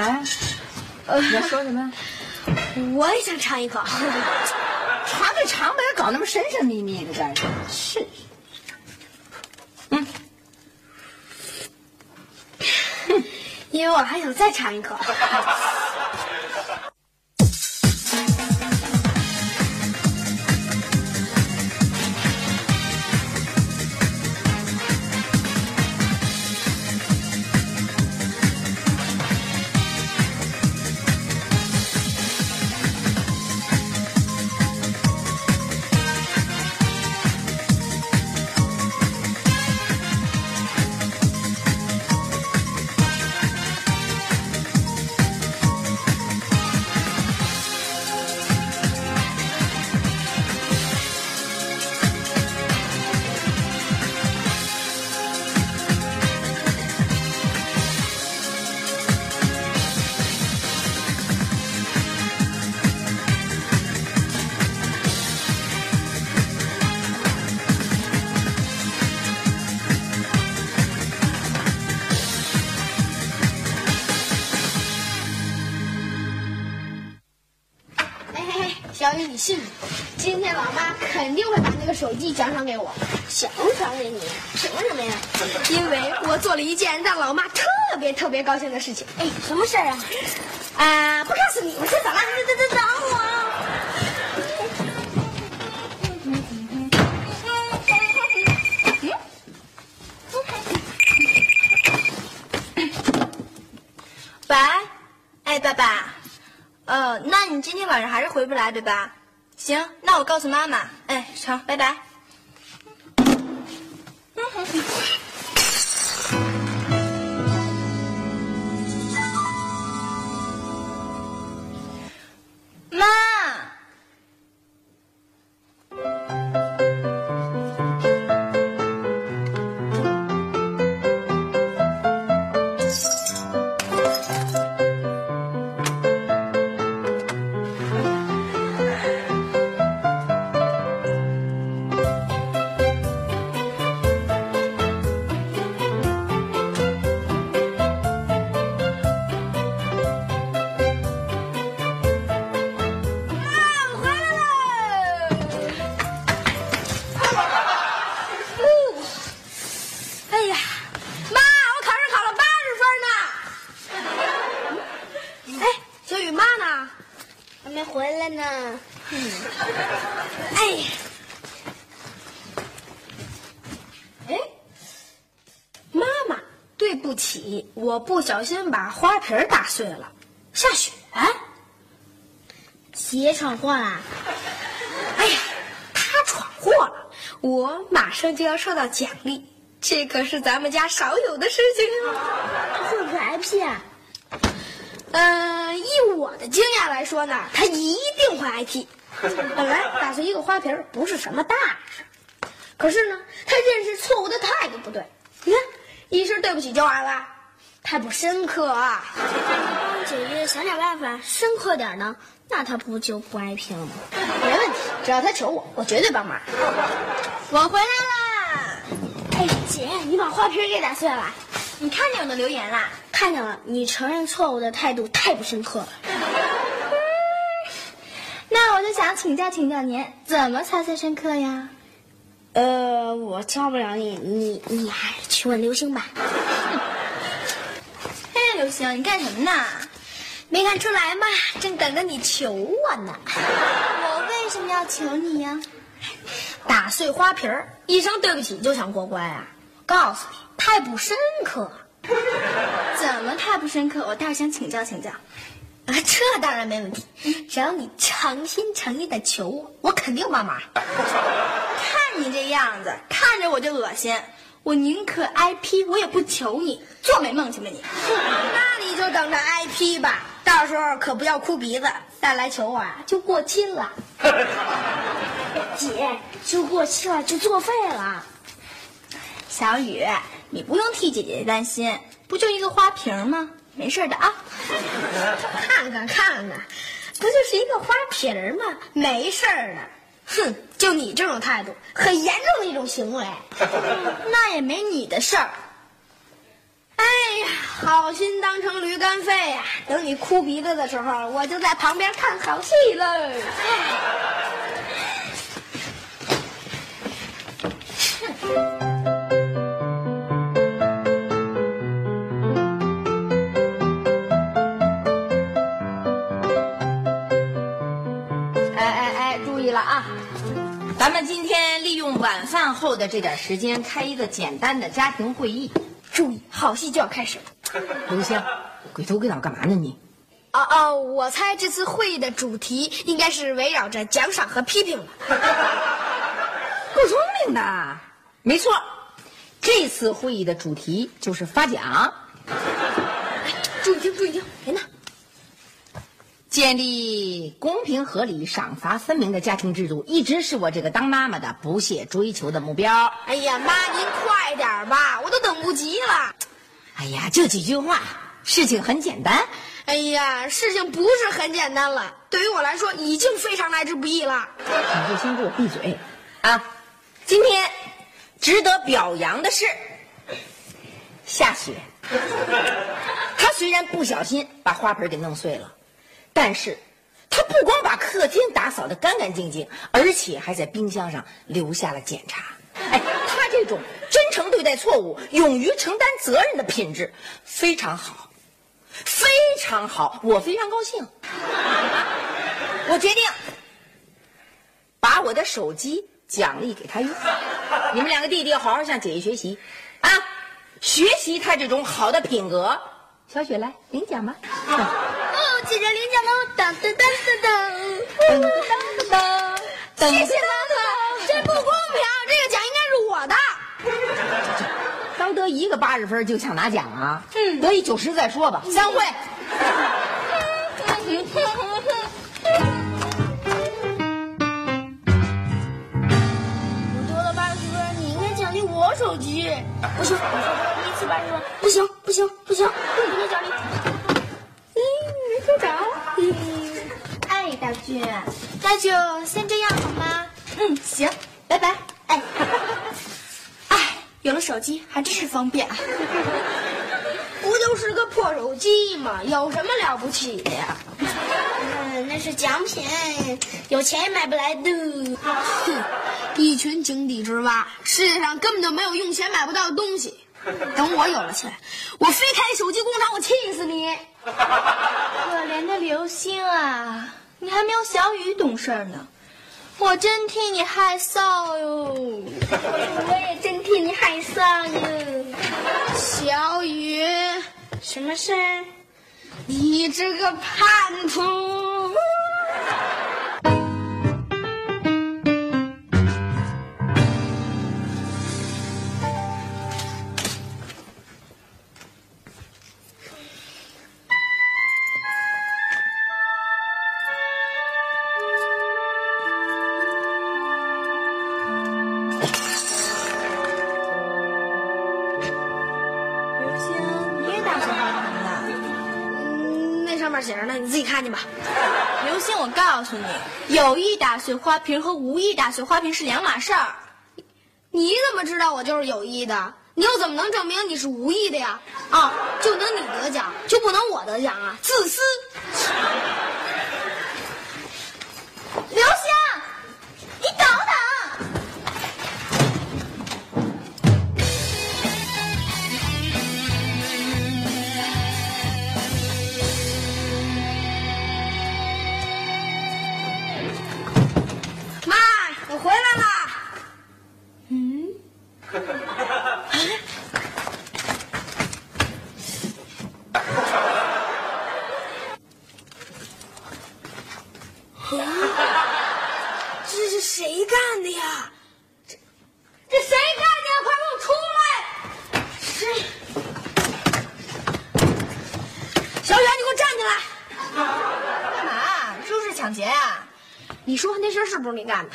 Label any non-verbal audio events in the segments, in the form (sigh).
啥呀？呃，你要说什么？我也想尝一口。尝就尝呗，搞那么神神秘秘的干什么？是。嗯。因为我还想再尝一口。把那个手机奖赏给我。奖赏给你？凭什么呀？因为我做了一件让老妈特别特别高兴的事情。哎，什么事儿啊？啊，不告诉你，我先走了。等等等等我。喂，哎，爸爸，呃，那你今天晚上还是回不来对吧？行，那我告诉妈妈。哎，成，拜拜。Gracias. 小心把花瓶打碎了。下雪。鞋闯祸啦！哎呀，他闯祸了，我马上就要受到奖励，这可是咱们家少有的事情啊！会不会挨批啊？嗯，以我的经验来说呢，他一定会挨批。本来打碎一个花瓶不是什么大事，可是呢，他认识错误的态度不对。你看，一声对不起就完了，太不深刻啊！帮姐姐想点办法，深刻点呢，那他不就不挨批了吗？没问题，只要他求我，我绝对帮忙。我回来啦！哎，姐，你把花瓶给打碎了。你看见我的留言啦？看见了，你承认错误的态度太不深刻了。(laughs) 那我就想请教请教您，怎么才算深刻呀？呃，我教不了你，你你还是去问刘星吧。(laughs) 哎，刘星，你干什么呢？没看出来吗？正等着你求我呢。我为什么要求你呀？打碎花瓶儿，一声对不起就想过关啊？告诉你，太不深刻。怎么么太不深刻？我倒是想请教请教。啊，这当然没问题，只要你诚心诚意的求我，我肯定帮忙。看你这样子，看着我就恶心。我宁可挨批，我也不求你。做美梦去吧你！(laughs) 那你就等着挨批吧，到时候可不要哭鼻子，再来求我啊，就过期了。(laughs) 姐，就过期了就作废了。小雨，你不用替姐姐担心，不就一个花瓶吗？没事的啊。(laughs) 看看看看，不就是一个花瓶吗？没事儿的。哼，就你这种态度，很严重的一种行为。那也没你的事儿。哎呀，好心当成驴肝肺呀！等你哭鼻子的时候，我就在旁边看好戏了。哎 (laughs) 咱们今天利用晚饭后的这点时间，开一个简单的家庭会议。注意，好戏就要开始了。刘星，鬼头鬼脑干嘛呢你？哦哦，我猜这次会议的主题应该是围绕着奖赏和批评吧。(laughs) 够聪明的，没错。这次会议的主题就是发奖，注意听，注意听，谁呢？建立公平合理、赏罚分明的家庭制度，一直是我这个当妈妈的不懈追求的目标。哎呀，妈，您快点吧，我都等不及了。哎呀，就几句话，事情很简单。哎呀，事情不是很简单了，对于我来说已经非常来之不易了。你就先给我闭嘴啊！今天值得表扬的是夏雪，她虽然不小心把花盆给弄碎了，但是他不光把客厅打扫得干干净净，而且还在冰箱上留下了检查。哎，他这种真诚对待错误、勇于承担责任的品质非常好，非常好，我非常高兴。(laughs) 我决定把我的手机奖励给他用。你们两个弟弟好好向姐姐学习，啊，学习他这种好的品格。小雪来领奖吧。记姐领奖喽，噔噔噔噔噔噔噔噔，谢谢妈妈，这不公平，这个奖应该是我的。刚得一个八十分就想拿奖啊？嗯，得一九十再说吧。散会。我得了八十分，你应该奖励我手机。不行不行，第一次八十分，不行不行不行，不能奖励。嗯，没收着。嗯，哎，大俊，那就先这样好吗？嗯，行，拜拜。哎，(laughs) 哎，有了手机还真是方便啊。(laughs) 不就是个破手机吗？有什么了不起的呀？嗯，那是奖品，有钱也买不来的。哼，一群井底之蛙，世界上根本就没有用钱买不到的东西。等我有了钱，我非开手机工厂，我气死你！(laughs) 可怜的刘星啊，你还没有小雨懂事呢，我真替你害臊哟。我也真替你害臊哟。小雨，什么事？你这个叛徒！有意打碎花瓶和无意打碎花瓶是两码事儿。你怎么知道我就是有意的？你又怎么能证明你是无意的呀？啊，就能你得奖，就不能我得奖啊？自私！那事儿是不是你干的？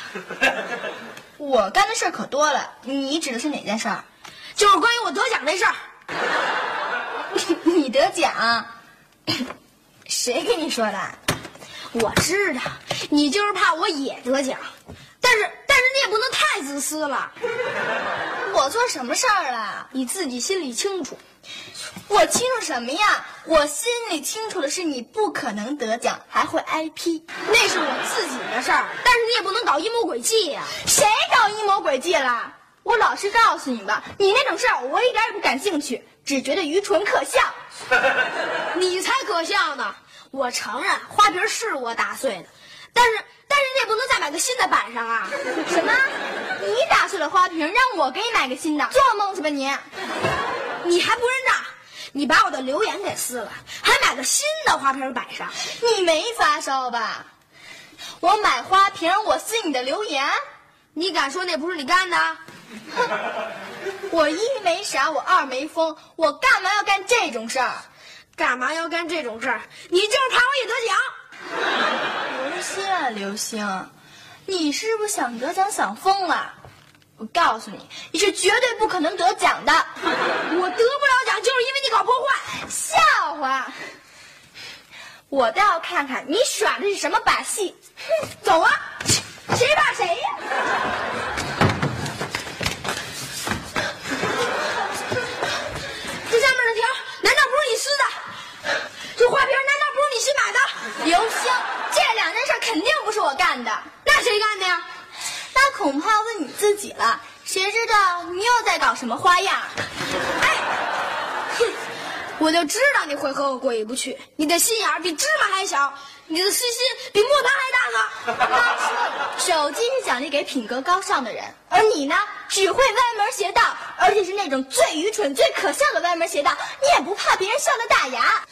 (laughs) 我干的事儿可多了，你指的是哪件事儿？就是关于我得奖那事儿。(laughs) 你得奖？(laughs) 谁跟你说的？我知道，你就是怕我也得奖，但是但是你也不能太自私了。我做什么事儿了？你自己心里清楚。我清楚什么呀？我心里清楚的是你不可能得奖，还会挨批。那是我自己的事儿，但是你也不能搞阴谋诡计呀、谁搞阴谋诡计了？我老实告诉你吧，你那种事儿我一点也不感兴趣，只觉得愚蠢可笑。(laughs) 你才可笑呢！我承认花瓶是我打碎的，但是但是你也不能再买个新的摆上啊！什么？你打碎了花瓶，让我给你买个新的？做梦去吧你！你还不认账？你把我的留言给撕了，还买个新的花瓶摆上，你没发烧吧？我买花瓶，我撕你的留言，你敢说那不是你干的？(laughs) 我一没傻，我二没疯，我干嘛要干这种事儿？干嘛要干这种事儿？你就是怕我也得奖。(laughs) 刘星啊，刘星，你是不是想得奖想疯了？我告诉你，你是绝对不可能得奖的。(laughs) 我得不了奖，就是因为你搞破坏。笑话！我倒要看看你耍的是什么把戏。哼，走啊！谁怕谁呀？这搞什么花样？哎，哼，我就知道你会和我过意不去。你的心眼比芝麻还小，你的私心比磨盘还大呢。(laughs) 手机是奖励给品格高尚的人，而你呢，只会歪门邪道，而且是那种最愚蠢、最可笑的歪门邪道。你也不怕别人笑的大牙？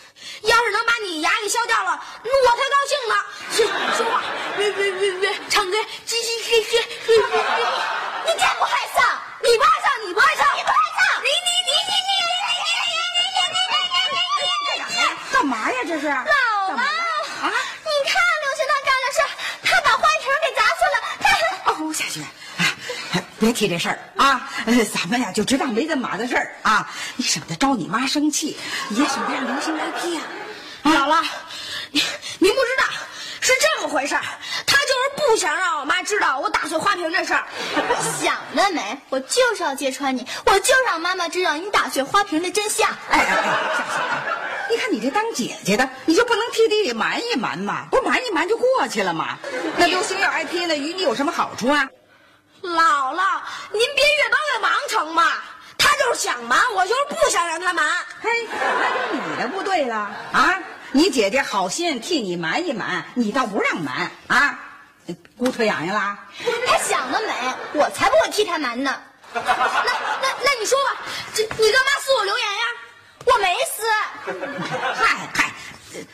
要是能把你牙给削掉了，我才高兴呢。说说话，喂喂喂喂，唱歌，叽叽嘿嘿嘿嘿嘿。你真不害臊！你不害臊，你不害臊，你不害臊！你你你你你你你你你你你你你你干嘛呀？这是姥姥啊！你看刘星他干的事，他把花瓶给砸碎了，他还……哦，夏雪，哎，别提这事儿啊！咱们呀就知道没这码的事儿啊，你省得招你妈生气，也省得让刘星来批呀。姥姥，您您不知道，是这么回事儿。不想让我妈知道我打碎花瓶这事儿。想得美！我就是要揭穿你，我就让妈妈知道你打碎花瓶的真相。哎哎你看你这当姐姐的，你就不能替弟弟瞒一瞒吗？不瞒一瞒就过去了吗。那刘星要挨批了，与你有什么好处啊？姥姥，您别越帮越忙成吗？他就是想瞒，我就是不想让他瞒。嘿，那就你的不对了啊！你姐姐好心替你瞒一瞒，你倒不让瞒啊？骨腿痒痒啦？他想得美，我才不会替他瞒呢。(laughs) 那那那你说吧，这你干嘛撕我留言呀？我没撕，嗨嗨，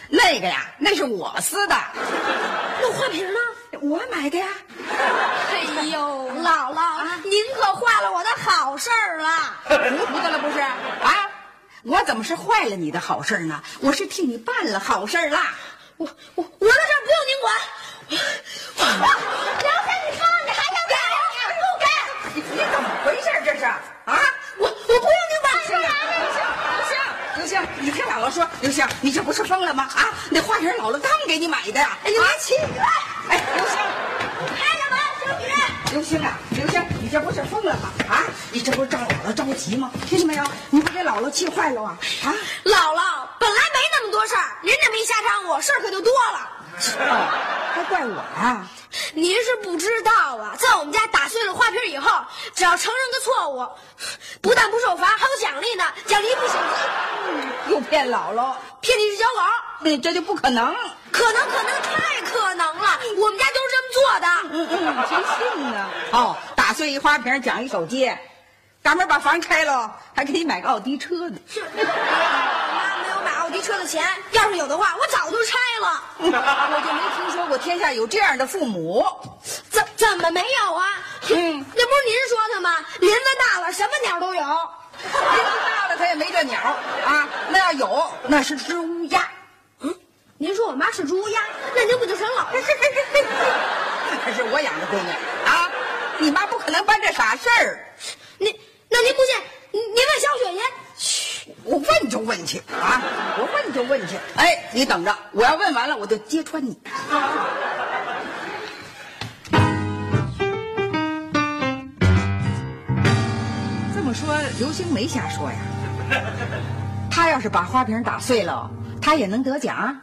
那个呀，那是我撕的，那花瓶呢？我买的呀。哎呦，(laughs) 姥姥，您可坏了我的好事儿了。糊涂的了不是啊？我怎么是坏了你的好事儿呢？我是替你办了好事儿啦。我我我的事儿不用您管。(laughs) 刘星，你疯了你还要干？不干！你你怎么回事这是啊？我我不用您管。刘星，刘星，你听姥姥说，刘星，你这不是疯了吗？啊，那花瓶姥姥刚给你买的呀！哎呀，起来！哎，刘星，开了门，小雨。刘星啊，刘星，你这不是疯了吗？啊，你这不是让姥姥着急吗？听见没有？你不给姥姥气坏了啊？啊，姥姥本来没那么多事儿，您这么一瞎掺和，事儿可就多了。还怪我呀？您是不知道啊，在我们家打碎了花瓶以后，只要承认个错误，不但不受罚，还有奖励呢，奖励一部手机。又骗姥姥，骗你是小狗，嗯，这就不可能。可能可能太可能了，我们家就是这么做的。嗯嗯，谁信呢？哦，打碎一花瓶奖一手机，赶明儿把房拆了，还给你买个奥迪车呢。(laughs) 我妈没有买奥迪车的钱，要是有的话，我早就拆了。(laughs) 我就没听说过天下有这样的父母。怎怎么没有啊？嗯那不是您说的吗？林子大了，什么鸟都有。林子大了，他也没这鸟啊。那要有，那是只乌鸦。嗯您说我妈是只乌鸦，那您不就成老了？可是我养的闺女啊，你妈不可能办这傻事儿。那那您不信，您您问小雪去。我问就问去啊，我问就问去。哎，你等着，我要问完了，我就揭穿你。这么说，刘星没瞎说呀。他要是把花瓶打碎了，他也能得奖。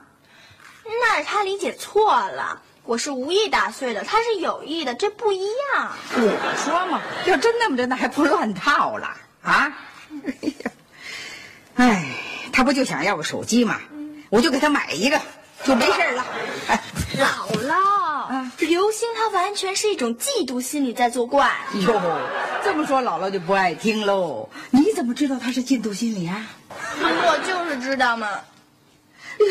那是他理解错了，我是无意打碎的，他是有意的，这不一样。我说嘛，要真那么着，那还不乱套了啊？(laughs) 哎，他不就想要个手机吗？我就给他买一个，就没事了。哎，姥姥，刘星他完全是一种嫉妒心理在作怪。哟，这么说姥姥就不爱听喽？你怎么知道他是嫉妒心理啊？我就是知道嘛。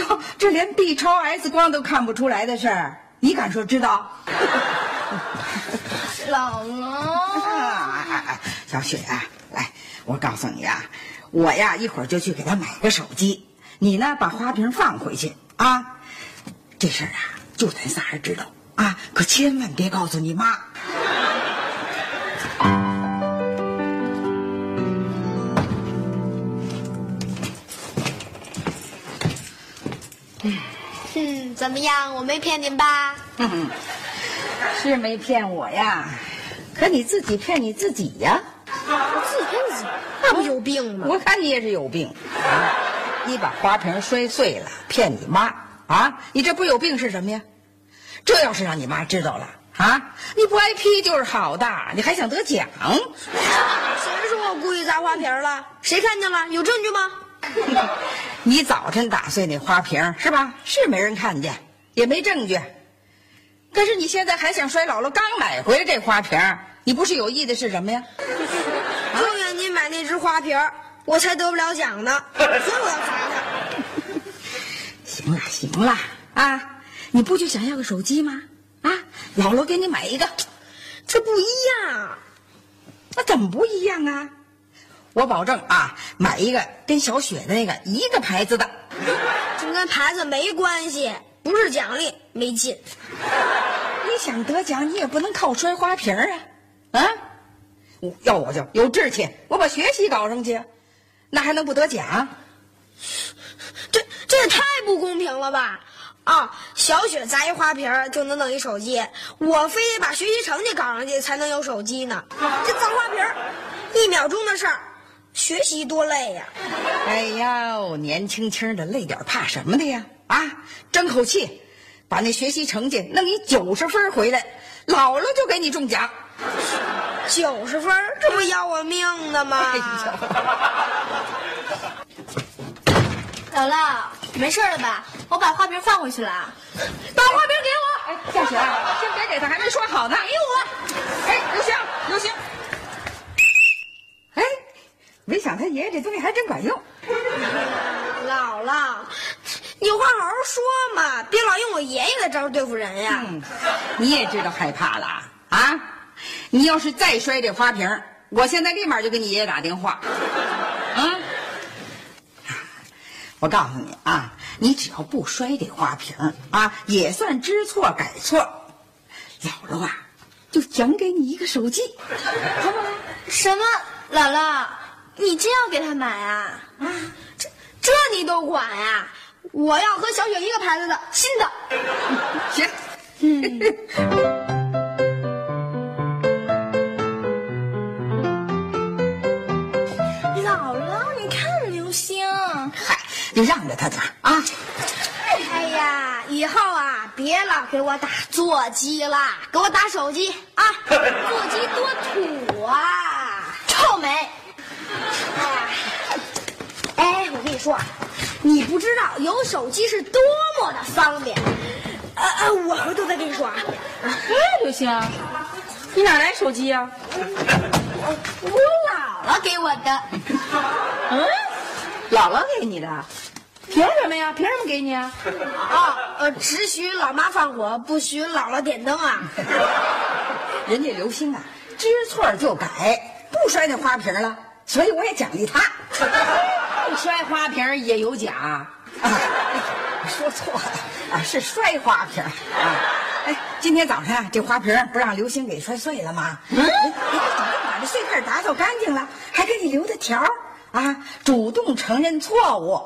哟，这连 B 超 X 光都看不出来的事儿，你敢说知道？姥姥，小雪，来，我告诉你啊，我呀一会儿就去给他买个手机，你呢把花瓶放回去啊。这事儿啊，就咱仨人知道啊，可千万别告诉你妈。嗯，怎么样？我没骗您吧？嗯是没骗我呀，可你自己骗你自己呀。我自己骗自己，那不有病吗？我看你也是有病啊！你把花瓶摔碎了，骗你妈啊！你这不有病是什么呀？这要是让你妈知道了啊，你不挨批就是好的，你还想得奖？谁说我故意砸花瓶了？谁看见了？有证据吗？(laughs) 你早晨打碎那花瓶是吧？是没人看见，也没证据。但是你现在还想摔姥姥刚买回来这花瓶？你不是有意的是什么呀？就怨你买那只花瓶，我才得不了奖呢，(laughs) 所以我要砸它。行了行了啊！你不就想要个手机吗？啊，姥姥给你买一个，这不一样。那怎么不一样啊？我保证啊，买一个跟小雪的那个一个牌子的。(laughs) 这跟牌子没关系，不是奖励，没劲。(laughs) 你想得奖，你也不能靠摔花瓶啊！啊，要我就有志气，我把学习搞上去，那还能不得奖？这这也太不公平了吧！啊，小雪砸一花瓶就能弄一手机，我非得把学习成绩搞上去才能有手机呢。这砸花瓶，一秒钟的事儿，学习多累呀！哎呦，年轻轻的累点怕什么的呀？啊，争口气，把那学习成绩弄一九十分回来，姥姥就给你中奖。九十分，这不要我命呢吗？(laughs) 姥姥，没事了吧？我把花瓶放回去了。把花瓶给我！哎，夏雪，先别给他，还没说好呢。给我！哎，刘星，刘星。哎，没想他爷爷这东西还真管用。姥姥，你有话好好说嘛，别老用我爷爷的招对付人呀。嗯，你也知道害怕了啊？你要是再摔这花瓶，我现在立马就给你爷爷打电话。啊！(laughs) 我告诉你啊，你只要不摔这花瓶啊，也算知错改错。姥姥啊，就奖给你一个手机，好不好？什么？姥姥，你真要给他买啊？啊，这这你都管呀？我要和小雪一个牌子的新的。(laughs) 行。姥 (laughs) 就让着他点儿啊。哎呀，以后啊，别老给我打座机了，给我打手机啊！(laughs) 座机多土啊，臭美。哎呀，哎，我跟你说啊，你不知道有手机是多么的方便。呃呃，我回头再跟你说啊。哎，刘星，你哪来手机呀、我姥姥给我的。嗯，姥姥给你的，凭什么呀？凭什么给你啊？啊，(laughs) 呃，只许老妈放火，不许姥姥点灯啊。(laughs) 人家刘星啊，知错就改，不摔那花瓶了，所以我也奖励他。(laughs) 不摔花瓶也有奖。啊，说错了啊，是摔花瓶啊。哎，今天早上啊，这花瓶不让刘星给摔碎了吗？嗯，人家主动把这碎片打扫干净了，还给你留的条儿啊，主动承认错误。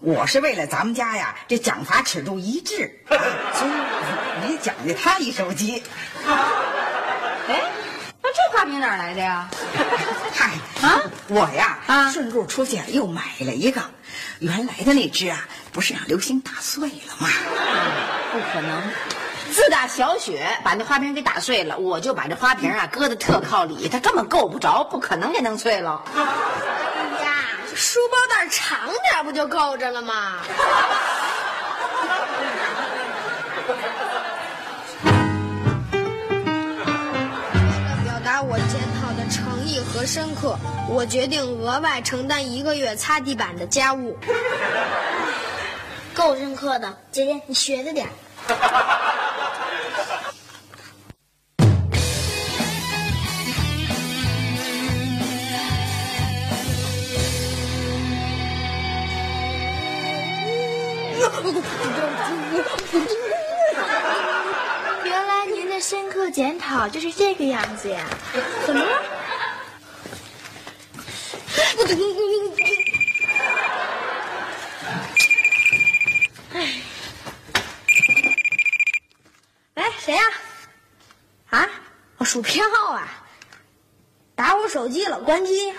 我是为了咱们家呀，这奖罚尺度一致，啊 (laughs) 所以我也奖励他一手机。哎，那这花瓶哪来的呀？嗨啊，我呀，啊顺路出去又买了一个，原来的那只啊，不是让刘星打碎了吗？不可能。自打小雪把那花瓶给打碎了，我就把这花瓶啊搁的特靠里，它根本够不着，不可能给弄碎了。书包带长点不就够着了吗？为了表达我检讨的诚意和深刻，我决定额外承担一个月擦地板的家务。够深刻的，姐姐你学着点原来您的深刻检讨就是这个样子呀？怎么了？哎，谁呀、啊？我数票啊！打我手机了，关机。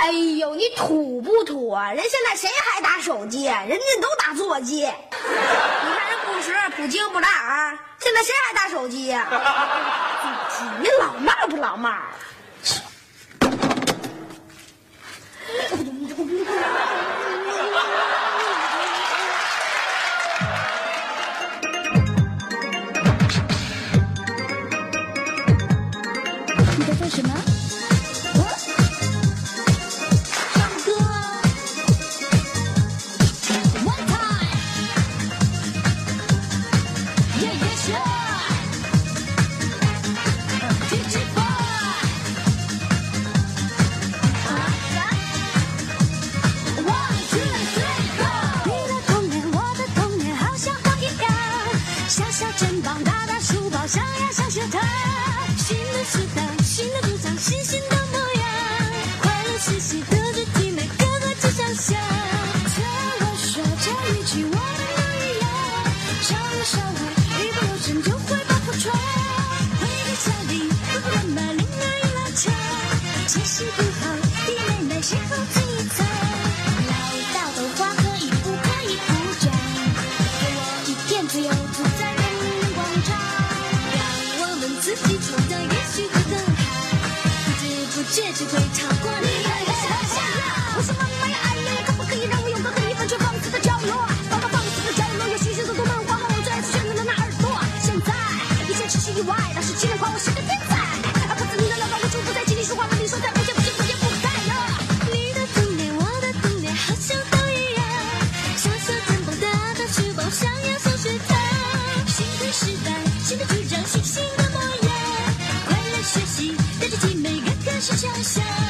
哎呦，你土不土啊？人现在谁还打手机？啊人家都打座机。(laughs) 你看人朴实、普京、布达尔，现在谁还打手机呀、你老骂不老骂？你在做什么？下